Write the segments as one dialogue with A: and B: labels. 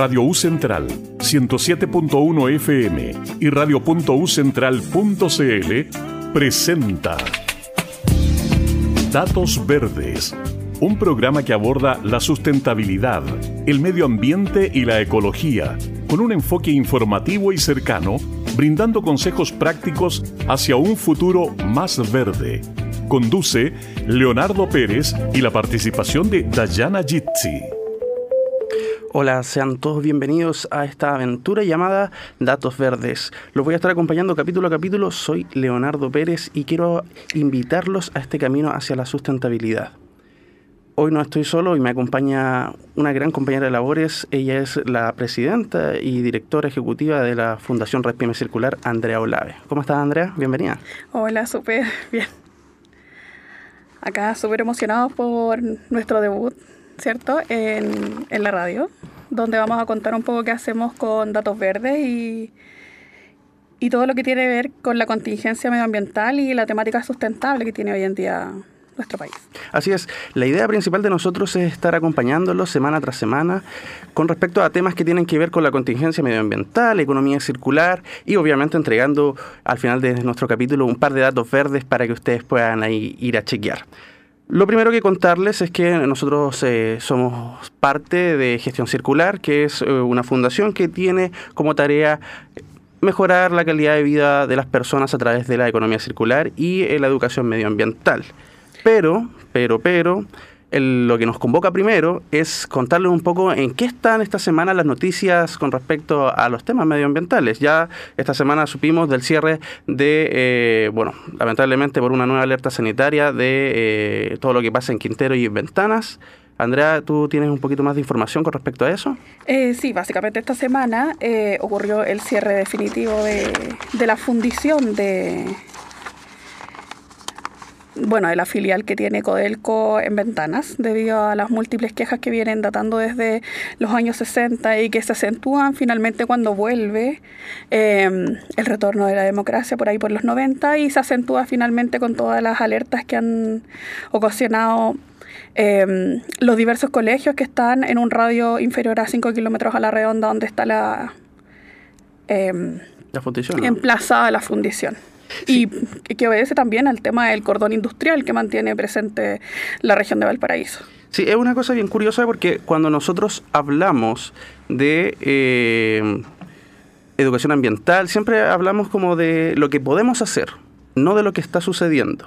A: Radio U Central 107.1 FM y radio.ucentral.cl presenta Datos Verdes, un programa que aborda la sustentabilidad, el medio ambiente y la ecología, con un enfoque informativo y cercano, brindando consejos prácticos hacia un futuro más verde. Conduce Leonardo Pérez y la participación de Dayana Jitsi.
B: Hola, sean todos bienvenidos a esta aventura llamada Datos Verdes. Los voy a estar acompañando capítulo a capítulo. Soy Leonardo Pérez y quiero invitarlos a este camino hacia la sustentabilidad. Hoy no estoy solo y me acompaña una gran compañera de labores. Ella es la presidenta y directora ejecutiva de la Fundación Respime Circular, Andrea Olave. ¿Cómo estás, Andrea? Bienvenida.
C: Hola, súper bien. Acá súper emocionados por nuestro debut ¿cierto? En, en, la radio, donde vamos a contar un poco qué hacemos con datos verdes y, y todo lo que tiene que ver con la contingencia medioambiental y la temática sustentable que tiene hoy en día nuestro país.
B: Así es, la idea principal de nosotros es estar acompañándolos semana tras semana con respecto a temas que tienen que ver con la contingencia medioambiental, economía circular y obviamente entregando al final de nuestro capítulo un par de datos verdes para que ustedes puedan ahí ir a chequear. Lo primero que contarles es que nosotros eh, somos parte de Gestión Circular, que es eh, una fundación que tiene como tarea mejorar la calidad de vida de las personas a través de la economía circular y eh, la educación medioambiental. Pero, pero, pero, lo que nos convoca primero es contarles un poco en qué están esta semana las noticias con respecto a los temas medioambientales. Ya esta semana supimos del cierre de, eh, bueno, lamentablemente por una nueva alerta sanitaria de eh, todo lo que pasa en Quintero y en Ventanas. Andrea, ¿tú tienes un poquito más de información con respecto a eso?
C: Eh, sí, básicamente esta semana ocurrió el cierre definitivo de, de la fundición de, bueno, de la filial que tiene Codelco en Ventanas, debido a las múltiples quejas que vienen datando desde los años 60 y que se acentúan finalmente cuando vuelve em, el retorno de la democracia por ahí por los 90 y se acentúa finalmente con todas las alertas que han ocasionado em, los diversos colegios que están en un radio inferior a 5 kilómetros a la redonda donde está la,
B: em, la fundición,
C: emplazada la fundición. Y que obedece también al tema del cordón industrial que mantiene presente la región de Valparaíso.
B: Sí, es una cosa bien curiosa porque cuando nosotros hablamos de eh, educación ambiental, siempre hablamos como de lo que podemos hacer, no de lo que está sucediendo.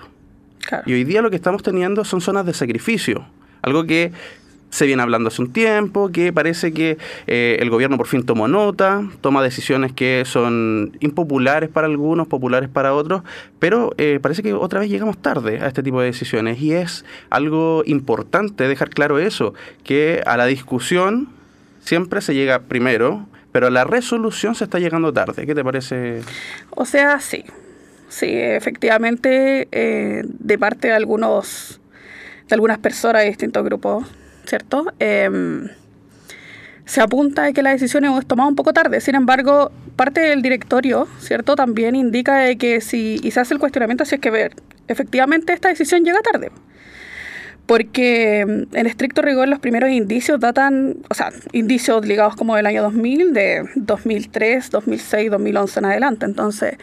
B: Y hoy día lo que estamos teniendo son zonas de sacrificio, algo que se viene hablando hace un tiempo, que parece que eh, el gobierno por fin tomó nota, toma decisiones que son impopulares para algunos, populares para otros, pero eh, parece que otra vez llegamos tarde a este tipo de decisiones y es algo importante dejar claro eso, que a la discusión siempre se llega primero, pero a la resolución se está llegando tarde. ¿Qué te parece?
C: O sea, sí, sí, efectivamente, eh, de parte de algunos, de algunas personas de distintos grupos ¿cierto? Em, se apunta de que la decisión es tomada un poco tarde. Sin embargo, parte del directorio, ¿cierto? También indica que si se hace el cuestionamiento si es que ver, efectivamente esta decisión llega tarde. Porque em, en estricto rigor los primeros indicios datan, o sea, indicios ligados como del año 2000, de 2003, 2006, 2011 en adelante. Entonces,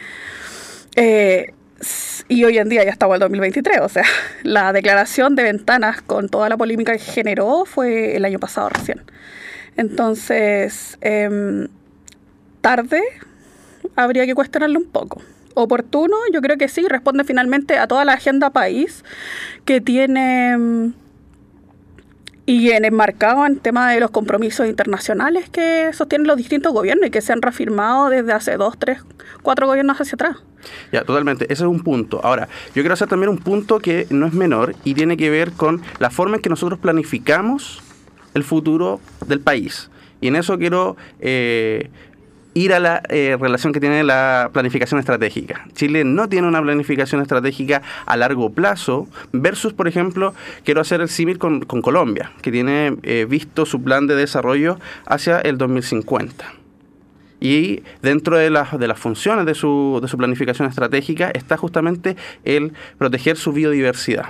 C: eh, y hoy en día ya estamos el 2023, o sea, la declaración de ventanas con toda la polémica que generó fue el año pasado recién. Entonces, em, tarde habría que cuestionarlo un poco. Oportuno, yo creo que sí, responde finalmente a toda la agenda país que tiene em, y en enmarcado en tema de los compromisos internacionales que sostienen los distintos gobiernos y que se han reafirmado desde hace dos, tres, cuatro gobiernos hacia atrás.
B: Ya, totalmente. Ese es un punto. Ahora, yo quiero hacer también un punto que no es menor y tiene que ver con la forma en que nosotros planificamos el futuro del país. Y en eso quiero eh, ir a la eh, relación que tiene la planificación estratégica. Chile no tiene una planificación estratégica a largo plazo versus, por ejemplo, quiero hacer el símil con, Colombia, que tiene eh, visto su plan de desarrollo hacia el 2050. Y dentro de las, de las funciones de su, de su planificación estratégica está justamente el proteger su biodiversidad.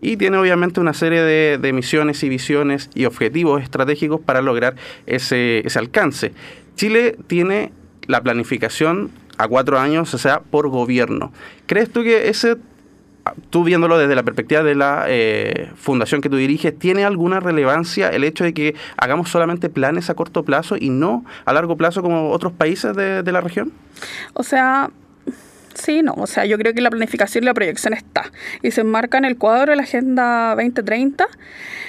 B: y tiene obviamente una serie de, misiones y visiones y objetivos estratégicos para lograr ese, ese alcance. Chile tiene la planificación a cuatro años, o sea, por gobierno. ¿Crees tú que ese tú viéndolo desde la perspectiva de la eh, fundación que tú diriges, ¿tiene alguna relevancia el hecho de que hagamos solamente planes a corto plazo y no a largo plazo como otros países de, de la región?
C: O sea, sí, no. O sea, yo creo que la planificación y la proyección está y se enmarca en el cuadro de la Agenda 2030.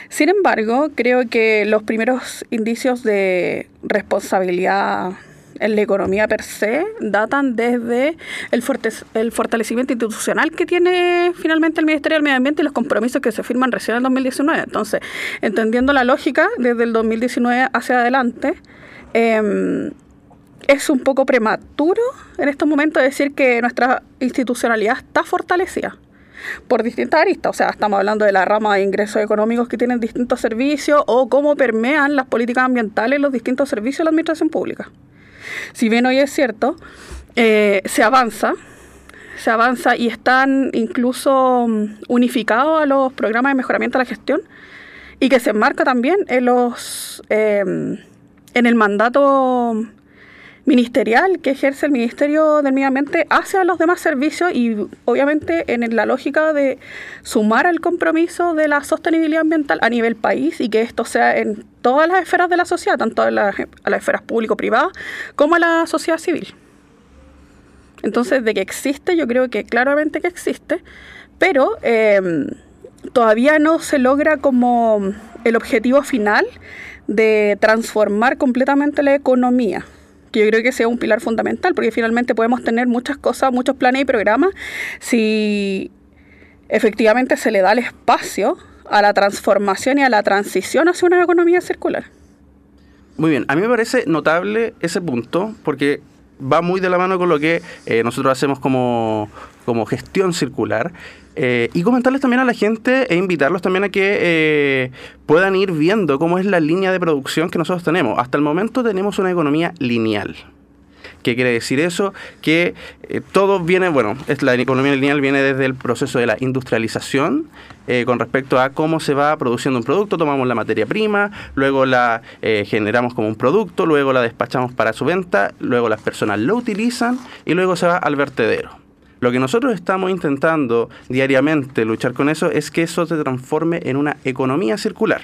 C: Sin embargo, creo que los primeros indicios de responsabilidad en la economía per se datan desde el, el fortalecimiento institucional que tiene finalmente el Ministerio del Medio Ambiente y los compromisos que se firman recién en el 2019. Entonces, entendiendo la lógica desde el 2019 hacia adelante, em, es un poco prematuro en estos momentos decir que nuestra institucionalidad está fortalecida por distintas aristas. O sea, estamos hablando de la rama de ingresos económicos que tienen distintos servicios o cómo permean las políticas ambientales los distintos servicios de la administración pública. Si bien hoy es cierto, eh, se avanza, se avanza y están incluso mm, unificados a los programas de mejoramiento de la gestión y que se enmarca también en los em, en el mandato ministerial que ejerce el Ministerio del Medio Ambiente hacia los demás servicios y obviamente en la lógica de sumar el compromiso de la sostenibilidad ambiental a nivel país y que esto sea en todas las esferas de la sociedad, tanto a las, esferas público-privadas como a la sociedad civil. Entonces, de que existe, yo creo que claramente que existe, pero em, todavía no se logra como el objetivo final de transformar completamente la economía que yo creo que sea un pilar fundamental, porque finalmente podemos tener muchas cosas, muchos planes y programas, si efectivamente se le da el espacio a la transformación y a la transición hacia una economía circular.
B: Muy bien, a mí me parece notable ese punto, porque va muy de la mano con lo que eh, nosotros hacemos como, como gestión circular. Eh, y comentarles también a la gente e invitarlos también a que eh, puedan ir viendo cómo es la línea de producción que nosotros tenemos. Hasta el momento tenemos una economía lineal. ¿Qué quiere decir eso? Que eh, todo viene, bueno, es la economía lineal viene desde el proceso de la industrialización con respecto a cómo se va produciendo un producto, tomamos la materia prima, luego la generamos como un producto, luego la despachamos para su venta, luego las personas lo utilizan y luego se va al vertedero. Lo que nosotros estamos intentando diariamente luchar con eso es que eso se transforme en una economía circular,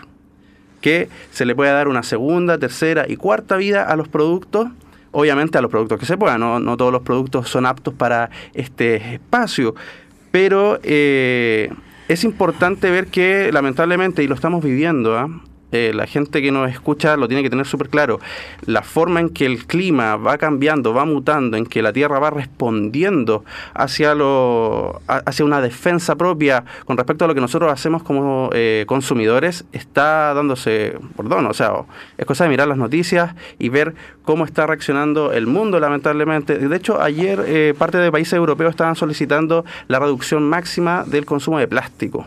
B: que se le pueda dar una segunda, tercera y cuarta vida a los productos, obviamente a los productos que se puedan, no, todos los productos son aptos para este espacio, pero eh, es importante ver que lamentablemente, y lo estamos viviendo, ¿ah? Eh, la gente que nos escucha lo tiene que tener súper claro. La forma en que el clima va cambiando, va mutando, en que la Tierra va respondiendo hacia, lo, hacia una defensa propia con respecto a lo que nosotros hacemos como eh, consumidores, está dándose perdón. O sea, es cosa de mirar las noticias y ver cómo está reaccionando el mundo, lamentablemente. De hecho, ayer eh, parte de países europeos estaban solicitando la reducción máxima del consumo de plástico.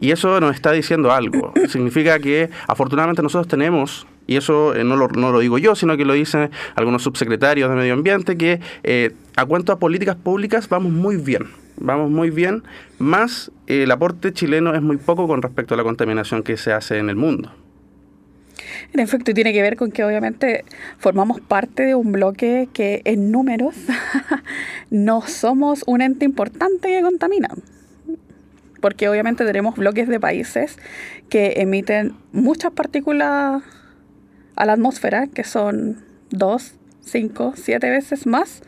B: Y eso nos está diciendo algo. Significa que afortunadamente nosotros tenemos y eso eh, no, lo, no, lo, digo yo, sino que lo dicen algunos subsecretarios de Medio Ambiente, que eh, a cuanto a políticas públicas vamos muy bien, vamos muy bien, más eh, el aporte chileno es muy poco con respecto a la contaminación que se hace en el mundo.
C: En efecto, tiene que ver con que obviamente formamos parte de un bloque que en números no somos un ente importante que contamina porque obviamente tenemos bloques de países que emiten muchas partículas a la atmósfera, que son dos, cinco, siete veces más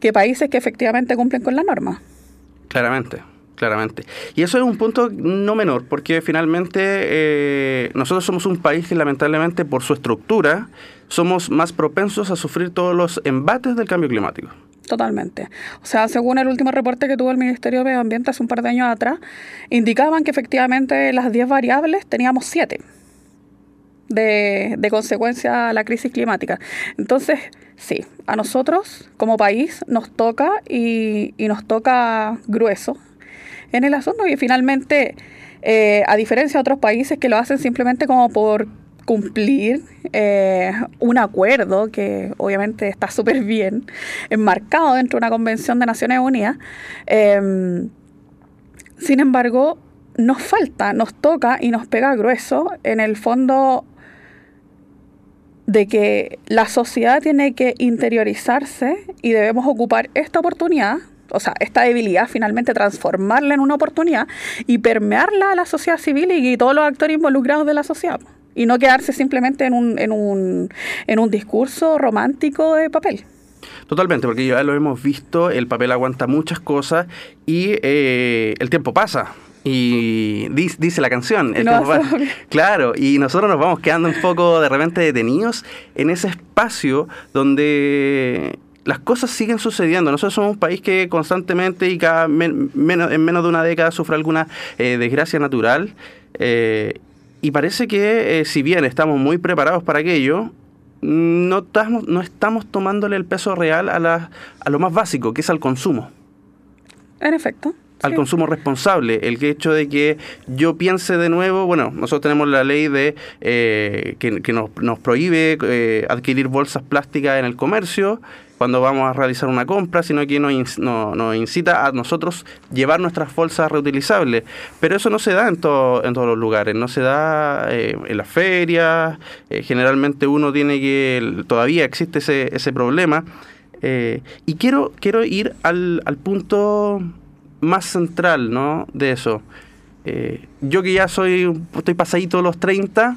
C: que países que efectivamente cumplen con la norma.
B: Claramente, claramente. Y eso es un punto no menor, porque finalmente eh, nosotros somos un país que lamentablemente por su estructura somos más propensos a sufrir todos los embates del cambio climático.
C: Totalmente. O sea, según el último reporte que tuvo el Ministerio de Medio Ambiente hace un par de años atrás, indicaban que efectivamente las 10 variables teníamos 7 de, de consecuencia a la crisis climática. Entonces, sí, a nosotros como país nos toca y, y nos toca grueso en el asunto y finalmente, eh, a diferencia de otros países que lo hacen simplemente como por cumplir eh, un acuerdo que obviamente está súper bien enmarcado dentro de una convención de Naciones Unidas. Em, sin embargo, nos falta, nos toca y nos pega grueso en el fondo de que la sociedad tiene que interiorizarse y debemos ocupar esta oportunidad, o sea, esta debilidad, finalmente transformarla en una oportunidad y permearla a la sociedad civil y, todos los actores involucrados de la sociedad. Y no quedarse simplemente en un, en un, en un discurso romántico de papel.
B: Totalmente, porque ya lo hemos visto, el papel aguanta muchas cosas y eh, el tiempo pasa. Y dice, la canción. claro, y nosotros nos vamos quedando un poco de repente detenidos en ese espacio donde las cosas siguen sucediendo. Nosotros somos un país que constantemente y cada menos, en menos de una década sufre alguna eh, desgracia natural. Eh, y parece que eh, si bien estamos muy preparados para aquello, no estamos, no estamos tomándole el peso real a, la, a lo más básico, que es al consumo.
C: En efecto
B: al consumo responsable. El hecho de que yo piense de nuevo, bueno, nosotros tenemos la ley de eh, que, nos, nos, prohíbe eh, adquirir bolsas plásticas en el comercio cuando vamos a realizar una compra, sino que nos, nos incita a nosotros llevar nuestras bolsas reutilizables. Pero eso no se da en, todo, en todos los lugares, no se da eh, en las ferias, generalmente uno tiene que, todavía existe ese, ese problema. y quiero, quiero ir al, al punto más central, ¿no? De eso. Eh, yo que ya soy, estoy pasadito los 30,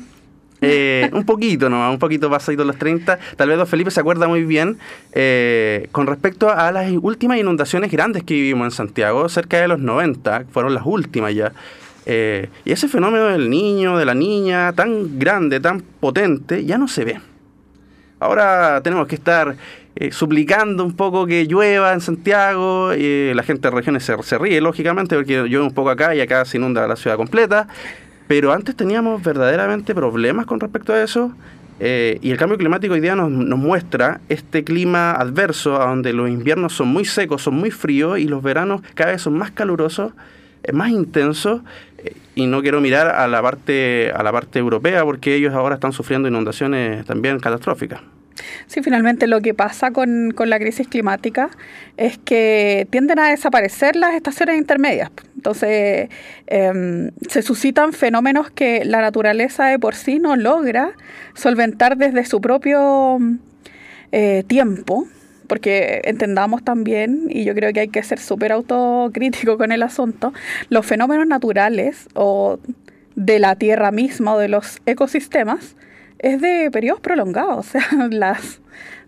B: eh, un poquito ¿no? un poquito pasadito los 30, tal vez don Felipe se acuerda muy bien, eh, con respecto a las últimas inundaciones grandes que vivimos en Santiago, cerca de los 90, fueron las últimas ya. y ese fenómeno del niño, de la niña, tan grande, tan potente, ya no se ve. Ahora tenemos que estar eh, suplicando un poco que llueva en Santiago. la gente de regiones se, ríe, lógicamente, porque llueve un poco acá y acá se inunda la ciudad completa. Pero antes teníamos verdaderamente problemas con respecto a eso. Eh, y el cambio climático hoy día nos, muestra este clima adverso, donde los inviernos son muy secos, son muy fríos y los veranos cada vez son más calurosos, eh, más intensos. y no quiero mirar a la parte a la parte europea porque ellos ahora están sufriendo inundaciones también catastróficas.
C: Sí, finalmente lo que pasa con, la crisis climática es que tienden a desaparecer las estaciones intermedias. Entonces, em, se suscitan fenómenos que la naturaleza de por sí no logra solventar desde su propio eh, tiempo, porque entendamos también, y yo creo que hay que ser súper autocrítico con el asunto, los fenómenos naturales o de la Tierra misma o de los ecosistemas, es de periodos prolongados, o sea, las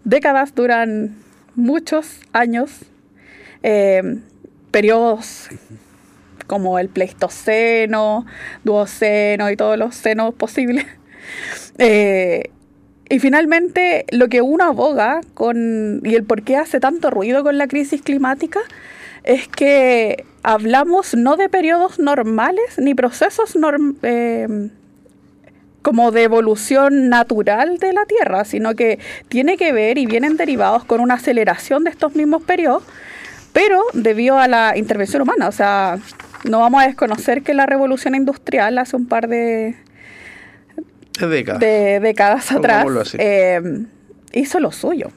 C: décadas duran muchos años, eh, periodos como el Pleistoceno, Duoceno y todos los senos posibles. Eh, y finalmente, lo que uno aboga con, y el por qué hace tanto ruido con la crisis climática, es que hablamos no de periodos normales ni procesos normales. Eh, como de evolución natural de la Tierra, sino que tiene que ver y vienen derivados con una aceleración de estos mismos periodos, pero debido a la intervención humana. O sea, no vamos a desconocer que la revolución industrial hace un par de,
B: décadas,
C: de décadas atrás eh, hizo lo suyo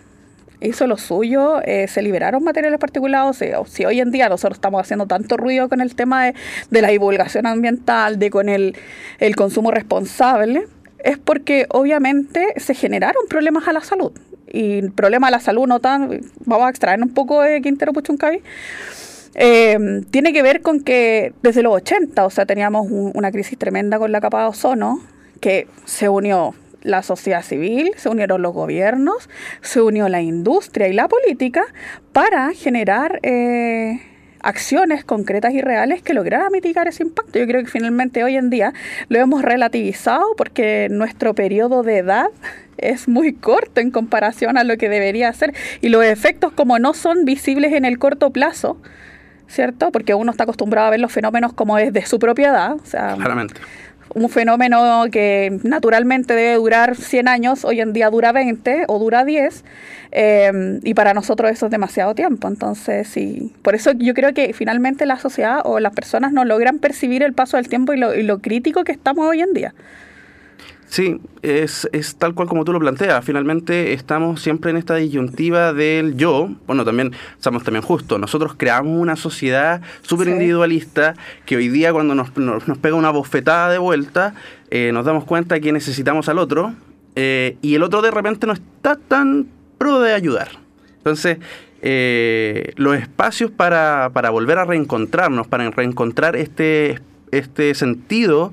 C: hizo lo suyo, eh, se liberaron materiales particulados. si hoy en día nosotros estamos haciendo tanto ruido con el tema de, la divulgación ambiental, de con el, consumo responsable, es porque obviamente se generaron problemas a la salud. Y problemas a la salud no tan, vamos a extraer un poco de Quintero Puchuncavi, eh, tiene que ver con que desde los 80, o sea, teníamos una crisis tremenda con la capa de ozono, que se unió la sociedad civil, se unieron los gobiernos, se unió la industria y la política para generar eh, acciones concretas y reales que lograran mitigar ese impacto. Yo creo que finalmente hoy en día lo hemos relativizado porque nuestro periodo de edad es muy corto en comparación a lo que debería ser y los efectos como no son visibles en el corto plazo, ¿cierto? Porque uno está acostumbrado a ver los fenómenos como es de su propiedad, o sea,
B: Claramente
C: un fenómeno que naturalmente debe durar 100 años, hoy en día dura 20 o dura 10, eh, y para nosotros eso es demasiado tiempo. Entonces, sí, por eso yo creo que finalmente la sociedad o las personas no logran percibir el paso del tiempo y lo, crítico que estamos hoy en día.
B: Sí, es, es, tal cual como tú lo planteas. Finalmente estamos siempre en esta disyuntiva del yo. Bueno, también estamos también justos. Nosotros creamos una sociedad súper individualista que hoy día cuando nos, nos, pega una bofetada de vuelta, eh, nos damos cuenta que necesitamos al otro eh, y el otro de repente no está tan pro de ayudar. Entonces, eh, los espacios para, para volver a reencontrarnos, para reencontrar este, este sentido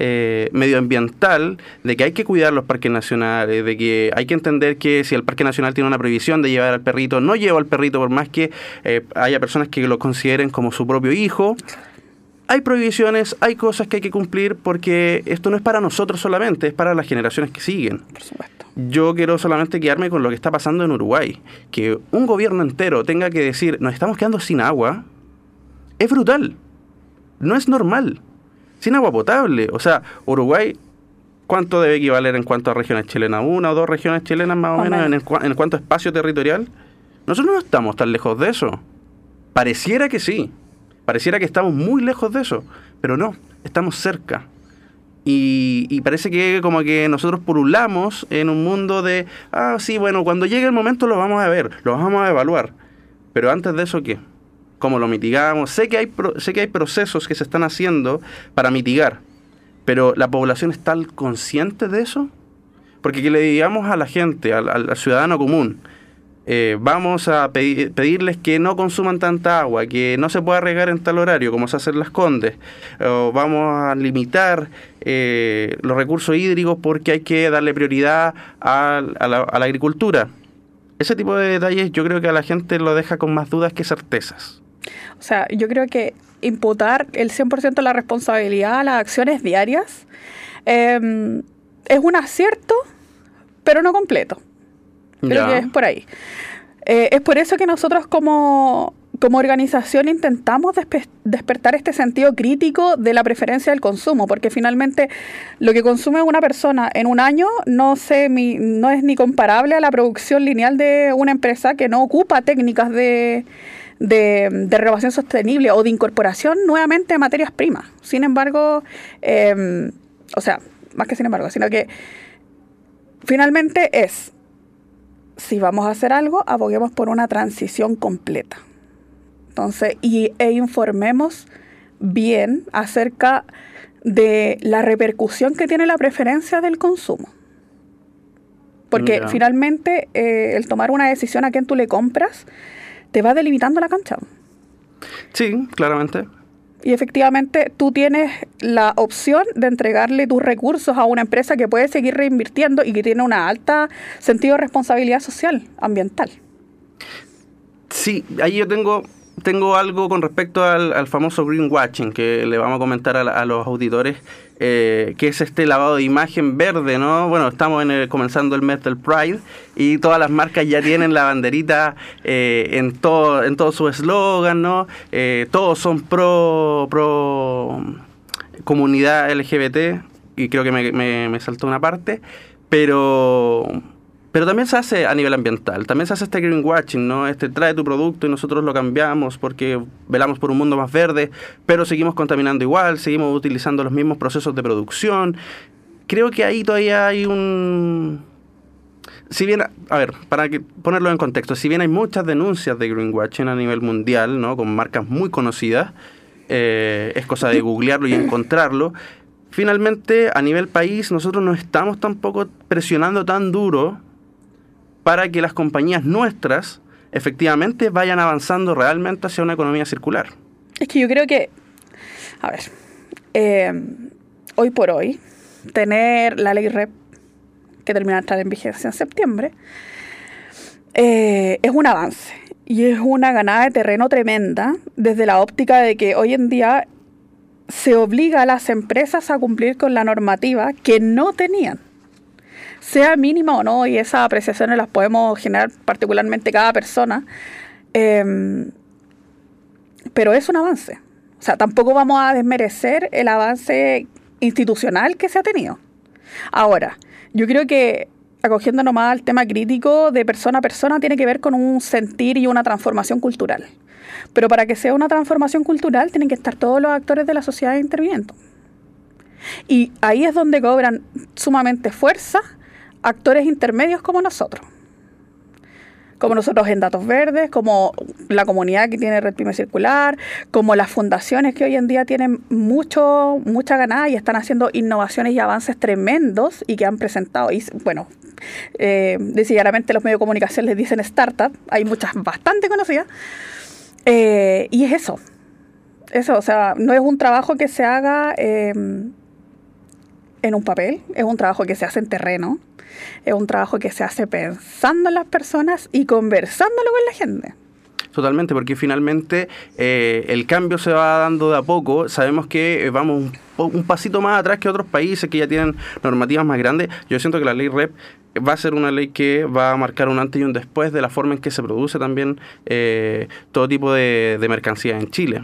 B: eh, medioambiental de que hay que cuidar los parques nacionales, de que hay que entender que si el parque nacional tiene una prohibición de llevar al perrito, no lleva al perrito por más que eh, haya personas que lo consideren como su propio hijo. Hay prohibiciones, hay cosas que hay que cumplir porque esto no es para nosotros solamente, es para las generaciones que siguen.
C: Por supuesto.
B: Yo quiero solamente quedarme con lo que está pasando en Uruguay. Que un gobierno entero tenga que decir, nos estamos quedando sin agua, es brutal. No es normal sin agua potable. O sea, Uruguay, ¿cuánto debe equivaler en cuanto a regiones chilenas? ¿Una o dos regiones chilenas más o, menos, En, en cuanto a espacio territorial? Nosotros no estamos tan lejos de eso. Pareciera que sí. Pareciera que estamos muy lejos de eso. Pero no, estamos cerca. Y, y, parece que como que nosotros pululamos en un mundo de, ah, sí, bueno, cuando llegue el momento lo vamos a ver, lo vamos a evaluar. Pero antes de eso, ¿qué? Cómo lo mitigamos. Sé que, hay, sé que hay procesos que se están haciendo para mitigar, pero ¿la población está consciente de eso? Porque que le digamos a la gente, al, ciudadano común, eh, vamos a pedirles que no consuman tanta agua, que no se pueda regar en tal horario como se hace en las Condes, o vamos a limitar eh, los recursos hídricos porque hay que darle prioridad a, la, a la agricultura. Ese tipo de detalles yo creo que a la gente lo deja con más dudas que certezas.
C: O sea, yo creo que imputar el 100% de la responsabilidad a las acciones diarias em, es un acierto, pero no completo. Creo que es por ahí. Eh, es por eso que nosotros como, como organización intentamos despertar este sentido crítico de la preferencia del consumo, porque finalmente lo que consume una persona en un año no, se, no es ni comparable a la producción lineal de una empresa que no ocupa técnicas de, de, de, renovación sostenible o de incorporación nuevamente de materias primas. Sin embargo, em, o sea, más que sin embargo, sino que finalmente es, si vamos a hacer algo, aboguemos por una transición completa. Entonces, y, e informemos bien acerca de la repercusión que tiene la preferencia del consumo. Porque finalmente eh, el tomar una decisión a quién tú le compras te va delimitando la cancha.
B: Sí, claramente.
C: Y efectivamente tú tienes la opción de entregarle tus recursos a una empresa que puede seguir reinvirtiendo y que tiene una alta sentido de responsabilidad social, ambiental.
B: Sí, ahí yo tengo tengo algo con respecto al, famoso greenwashing que le vamos a comentar a, los auditores, eh, que es este lavado de imagen verde, ¿no? Bueno, estamos en comenzando el mes del Pride y todas las marcas ya tienen la banderita eh, en todo en todo su eslogan, ¿no? Eh, todos son pro pro comunidad LGBT y creo que me, me saltó una parte, pero pero también se hace a nivel ambiental, también se hace este greenwashing, ¿no? Este trae tu producto y nosotros lo cambiamos porque velamos por un mundo más verde, pero seguimos contaminando igual, seguimos utilizando los mismos procesos de producción. Creo que ahí todavía hay un... Si bien, a ver, para que ponerlo en contexto, si bien hay muchas denuncias de greenwashing a nivel mundial, ¿no? Con marcas muy conocidas, eh, es cosa de googlearlo y encontrarlo. Finalmente, a nivel país, nosotros no estamos tampoco presionando tan duro para que las compañías nuestras efectivamente vayan avanzando realmente hacia una economía circular.
C: Es que yo creo que, a ver, eh, hoy por hoy, tener la ley REP, que termina de entrar en vigencia en septiembre, eh, es un avance y es una ganada de terreno tremenda desde la óptica de que hoy en día se obliga a las empresas a cumplir con la normativa que no tenían sea mínima o no, y esas apreciaciones las podemos generar particularmente cada persona, em, pero es un avance. O sea, tampoco vamos a desmerecer el avance institucional que se ha tenido. Ahora, yo creo que acogiendo nomás al tema crítico de persona a persona tiene que ver con un sentir y una transformación cultural. Pero para que sea una transformación cultural tienen que estar todos los actores de la sociedad interviniendo. Y ahí es donde cobran sumamente fuerza actores intermedios como nosotros. Como nosotros en Datos Verdes, como la comunidad que tiene Red Pyme Circular, como las fundaciones que hoy en día tienen mucho, mucha ganada y están haciendo innovaciones y avances tremendos y que han presentado, y bueno, eh, los medios de comunicación les dicen startup, hay muchas bastante conocidas, eh, y es eso, eso, o sea, no es un trabajo que se haga eh, en un papel, es un trabajo que se hace en terreno, es un trabajo que se hace pensando en las personas y conversándolo con la gente.
B: Totalmente, porque finalmente eh, el cambio se va dando de a poco. Sabemos que eh, vamos un, pasito más atrás que otros países que ya tienen normativas más grandes. Yo siento que la ley REP va a ser una ley que va a marcar un antes y un después de la forma en que se produce también eh, todo tipo de, de mercancía en Chile.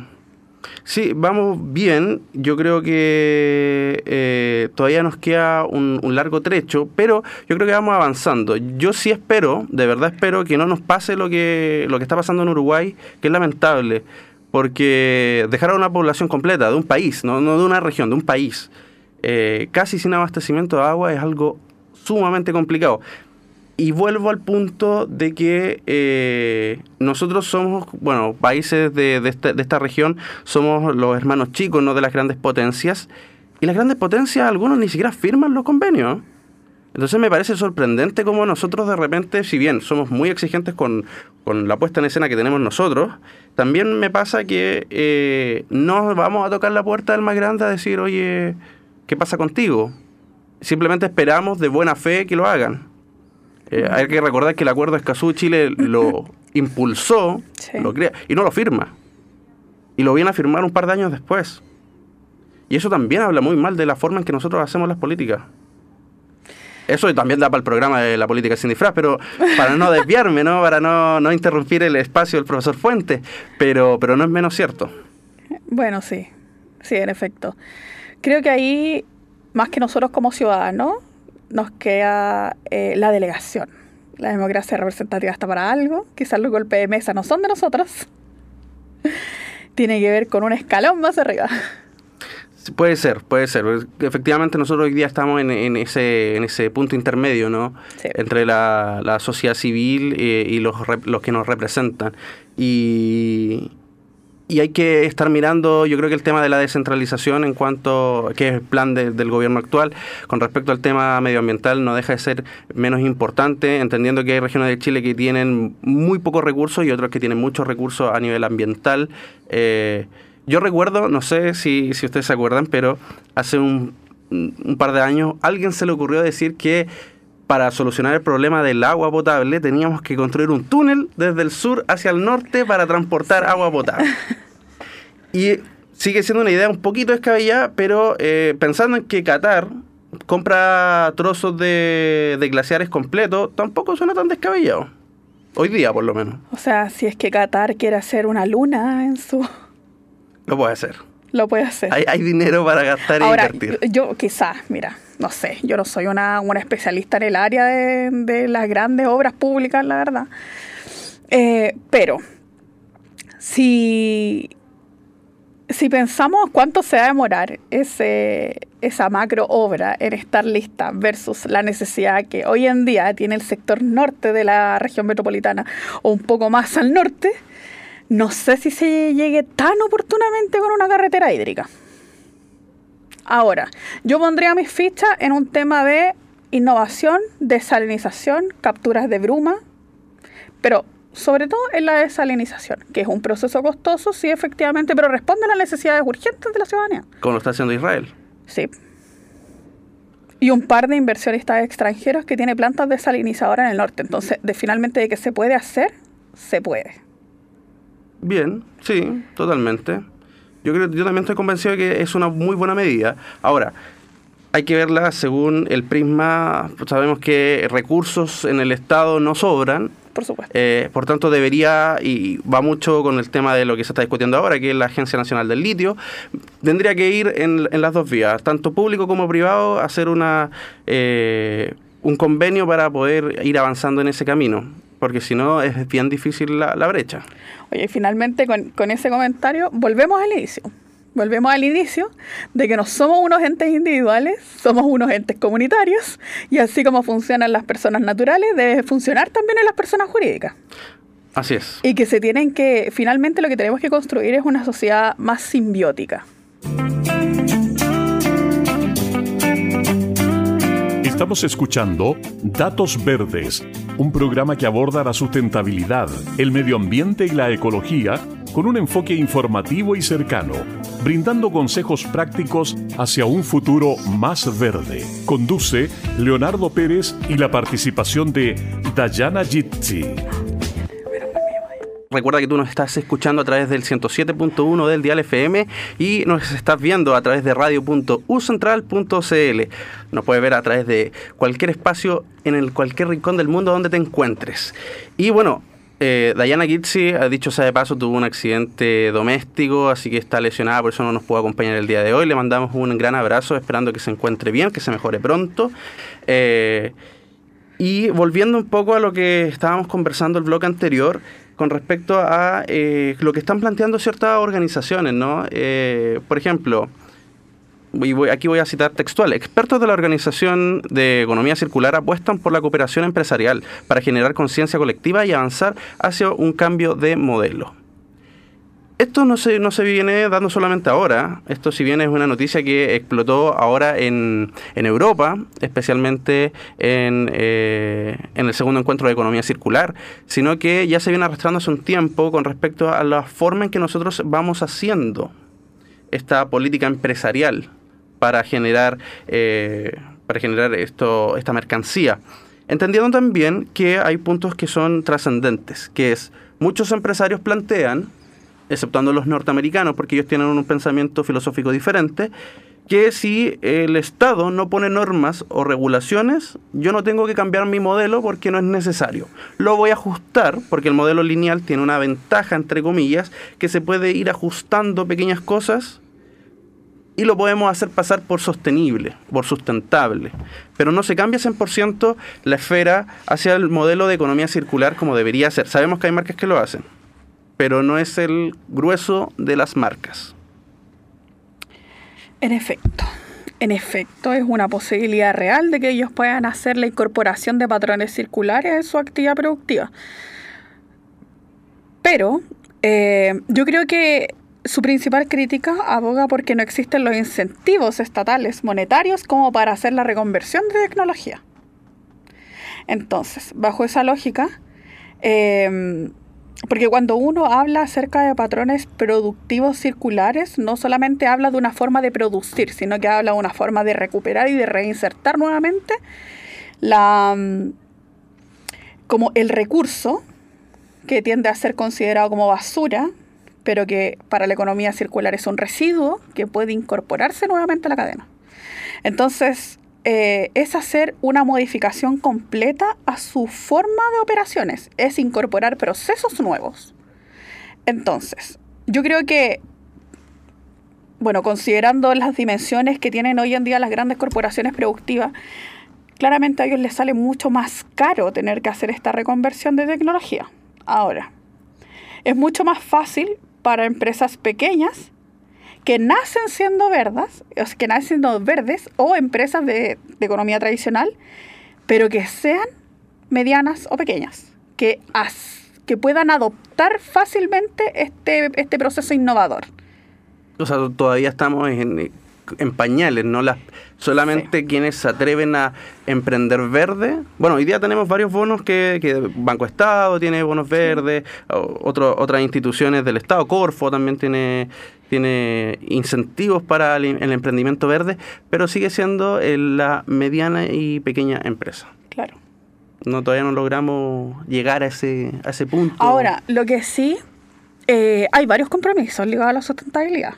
B: Sí, vamos bien. Yo creo que eh, todavía nos queda un, largo trecho, pero yo creo que vamos avanzando. Yo sí espero, de verdad espero que no nos pase lo que, lo que está pasando en Uruguay, que es lamentable, porque dejar a una población completa de un país, no, no de una región, de un país, eh, casi sin abastecimiento de agua es algo sumamente complicado. Y vuelvo al punto de que eh, nosotros somos, bueno, países de, este, de, esta región, somos los hermanos chicos, no de las grandes potencias. Y las grandes potencias, algunos ni siquiera firman los convenios. Entonces me parece sorprendente cómo nosotros de repente, si bien somos muy exigentes con, la puesta en escena que tenemos nosotros, también me pasa que eh, no vamos a tocar la puerta del más grande a decir, oye, ¿qué pasa contigo? Simplemente esperamos de buena fe que lo hagan. Eh, hay que recordar que el acuerdo de Escazú Chile lo impulsó lo crea, y no lo firma. Y lo viene a firmar un par de años después. Y eso también habla muy mal de la forma en que nosotros hacemos las políticas. Eso también da para el programa de la política sin disfraz, pero para no desviarme, ¿no? para no, no interrumpir el espacio del profesor Fuentes, pero, pero no es menos cierto.
C: Bueno, sí, sí, en efecto. Creo que ahí, más que nosotros como ciudadanos, nos queda eh, la delegación. La democracia representativa está para algo. Quizás los golpes de mesa no son de nosotros. Tiene que ver con un escalón más arriba.
B: Puede ser, puede ser. Efectivamente, nosotros hoy día estamos en, ese, en ese punto intermedio, ¿no? Entre la, sociedad civil eh, y los, los que nos representan. Y, y hay que estar mirando, yo creo que el tema de la descentralización en cuanto, que es el plan del gobierno actual, con respecto al tema medioambiental, no deja de ser menos importante, entendiendo que hay regiones de Chile que tienen muy pocos recursos y otros que tienen muchos recursos a nivel ambiental. Eh, yo recuerdo, no sé si, si ustedes se acuerdan, pero hace un, un par de años alguien se le ocurrió decir que para solucionar el problema del agua potable teníamos que construir un túnel desde el sur hacia el norte para transportar agua potable. Y sigue siendo una idea un poquito descabellada, pero eh, pensando en que Qatar compra trozos de, de glaciares completos, tampoco suena tan descabellado. Hoy día, por lo menos.
C: O sea, si es que Qatar quiere hacer una luna en su...
B: Lo puede hacer
C: lo puede hacer.
B: Hay, dinero para gastar e invertir.
C: Yo, quizás, mira, no sé, yo no soy una, una especialista en el área de, las grandes obras públicas, la verdad. Eh, pero, si, si pensamos cuánto se va a demorar ese, esa macro obra en estar lista versus la necesidad que hoy en día tiene el sector norte de la región metropolitana o un poco más al norte, no sé si se llegue tan oportunamente con una carretera hídrica. Ahora, yo pondría mis fichas en un tema de innovación, desalinización, capturas de bruma, pero sobre todo en la desalinización, que es un proceso costoso, sí, efectivamente, pero responde a las necesidades urgentes de la ciudadanía.
B: Como lo está haciendo Israel.
C: Sí. Y un par de inversionistas extranjeros que tiene plantas desalinizadoras en el norte. Entonces, de finalmente de que se puede hacer, se puede.
B: Bien, sí, totalmente. Yo creo, yo también estoy convencido de que es una muy buena medida. Ahora, hay que verla según el prisma. Sabemos que recursos en el Estado no sobran.
C: Por supuesto.
B: Eh, por tanto, debería, y va mucho con el tema de lo que se está discutiendo ahora, que es la Agencia Nacional del Litio, tendría que ir en, las dos vías, tanto público como privado, hacer una, eh, un convenio para poder ir avanzando en ese camino porque si no es bien difícil la, brecha.
C: Oye, finalmente con, ese comentario volvemos al inicio. volvemos al inicio, de que no somos unos entes individuales, somos unos entes comunitarios, y así como funcionan las personas naturales, debe funcionar también en las personas jurídicas.
B: Así es.
C: Y que se tienen que, finalmente lo que tenemos que construir es una sociedad más simbiótica.
A: Estamos escuchando Datos Verdes, un programa que aborda la sustentabilidad, el medio ambiente y la ecología con un enfoque informativo y cercano, brindando consejos prácticos hacia un futuro más verde. Conduce Leonardo Pérez y la participación de Dayana Jitsi.
B: Recuerda que tú nos estás escuchando a través del 107.1 del Dial FM y nos estás viendo a través de radio.ucentral.cl. Nos puedes ver a través de cualquier espacio en el cualquier rincón del mundo donde te encuentres. Y bueno, eh, Diana Gitsi, ha dicho sea de paso, tuvo un accidente doméstico, así que está lesionada, por eso no nos pudo acompañar el día de hoy. Le mandamos un gran abrazo, esperando que se encuentre bien, que se mejore pronto. Eh, y volviendo un poco a lo que estábamos conversando el bloque anterior, con respecto a eh, lo que están planteando ciertas organizaciones, ¿no? Eh, por ejemplo, y aquí voy a citar textual, expertos de la Organización de Economía Circular apuestan por la cooperación empresarial para generar conciencia colectiva y avanzar hacia un cambio de modelo. Esto no se, no se viene dando solamente ahora, esto si bien es una noticia que explotó ahora en, en Europa, especialmente en, eh, en, el segundo encuentro de economía circular, sino que ya se viene arrastrando hace un tiempo con respecto a la forma en que nosotros vamos haciendo esta política empresarial para generar, eh, para generar esto, esta mercancía. Entendiendo también que hay puntos que son trascendentes, que es muchos empresarios plantean exceptuando los norteamericanos, porque ellos tienen un pensamiento filosófico diferente, que si el Estado no pone normas o regulaciones, yo no tengo que cambiar mi modelo porque no es necesario. Lo voy a ajustar porque el modelo lineal tiene una ventaja, entre comillas, que se puede ir ajustando pequeñas cosas y lo podemos hacer pasar por sostenible, por sustentable. Pero no se cambia 100% la esfera hacia el modelo de economía circular como debería ser. Sabemos que hay marcas que lo hacen pero no es el grueso de las marcas.
C: En efecto, en efecto es una posibilidad real de que ellos puedan hacer la incorporación de patrones circulares en su actividad productiva. Pero eh, yo creo que su principal crítica aboga porque no existen los incentivos estatales monetarios como para hacer la reconversión de tecnología. Entonces, bajo esa lógica, eh, porque cuando uno habla acerca de patrones productivos circulares, no solamente habla de una forma de producir, sino que habla de una forma de recuperar y de reinsertar nuevamente la, mm, como el recurso que tiende a ser considerado como basura, pero que para la economía circular es un residuo que puede incorporarse nuevamente a la cadena. Entonces, eh, es hacer una modificación completa a su forma de operaciones, es incorporar procesos nuevos. Entonces, yo creo que, bueno, considerando las dimensiones que tienen hoy en día las grandes corporaciones productivas, claramente a ellos les sale mucho más caro tener que hacer esta reconversión de tecnología. Ahora, es mucho más fácil para empresas pequeñas que nacen siendo verdes, que nacen siendo verdes o empresas de, economía tradicional, pero que sean medianas o pequeñas, que, que puedan adoptar fácilmente este, este proceso innovador.
B: O sea, todavía estamos en, en pañales, ¿no? Las, solamente quienes se atreven a emprender verde. Bueno, hoy día tenemos varios bonos que, que Banco Estado tiene bonos verdes, otro, otras instituciones del Estado, Corfo también tiene, tiene incentivos para el, emprendimiento verde, pero sigue siendo la mediana y pequeña empresa.
C: Claro.
B: No, todavía no logramos llegar a ese, a ese punto.
C: Ahora, lo que sí, eh, hay varios compromisos ligados a la sustentabilidad.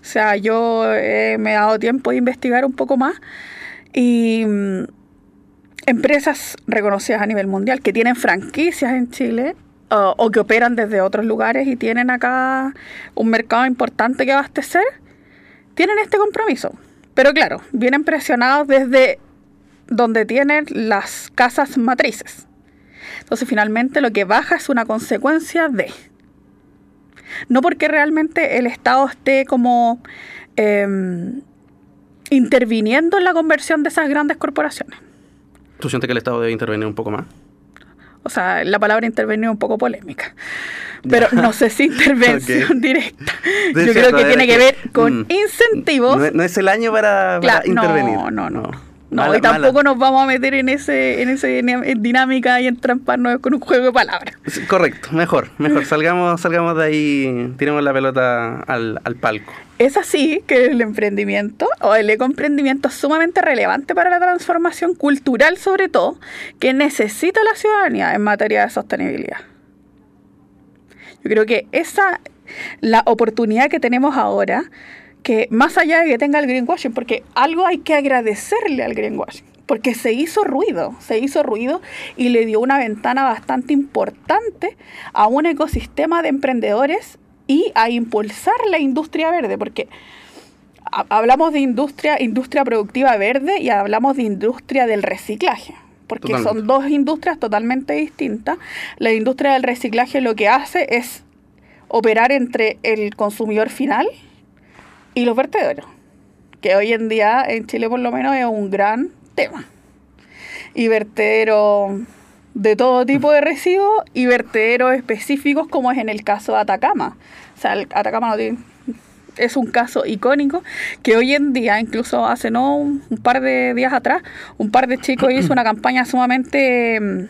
C: O sea, yo eh, me he dado tiempo de investigar un poco más y mm, empresas reconocidas a nivel mundial que tienen franquicias en Chile o que operan desde otros lugares y tienen acá un mercado importante que abastecer, tienen este compromiso. Pero claro, vienen presionados desde donde tienen las casas matrices. Entonces finalmente lo que baja es una consecuencia de... No porque realmente el Estado esté como em, interviniendo en la conversión de esas grandes corporaciones.
B: ¿Tú sientes que el Estado debe intervenir un poco más?
C: O sea, la palabra intervenir es un poco polémica. Pero no sé si intervención directa. Yo creo que tiene que, ver con mm, incentivos.
B: No, es el año para, intervenir.
C: no. no. no. No, y tampoco nos vamos a meter en ese en ese dinámica y entramparnos con un juego de palabras.
B: Correcto, mejor, mejor. Salgamos, salgamos de ahí, tiremos la pelota al, al palco.
C: Es así que el emprendimiento o el ecoemprendimiento es sumamente relevante para la transformación cultural, sobre todo, que necesita la ciudadanía en materia de sostenibilidad. Yo creo que esa, la oportunidad que tenemos ahora, que más allá de que tenga el greenwashing, porque algo hay que agradecerle al greenwashing, porque se hizo ruido, se hizo ruido y le dio una ventana bastante importante a un ecosistema de emprendedores y a impulsar la industria verde, porque hablamos de industria, industria productiva verde y hablamos de industria del reciclaje porque son dos industrias totalmente distintas. La industria del reciclaje lo que hace es operar entre el consumidor final y los vertederos, que hoy en día en Chile por lo menos es un gran tema. Y vertederos de todo tipo de residuos y vertederos específicos como es en el caso de Atacama. O sea, Atacama es un caso icónico que hoy en día, incluso hace no un, par de días atrás, un par de chicos hizo una campaña sumamente, mm,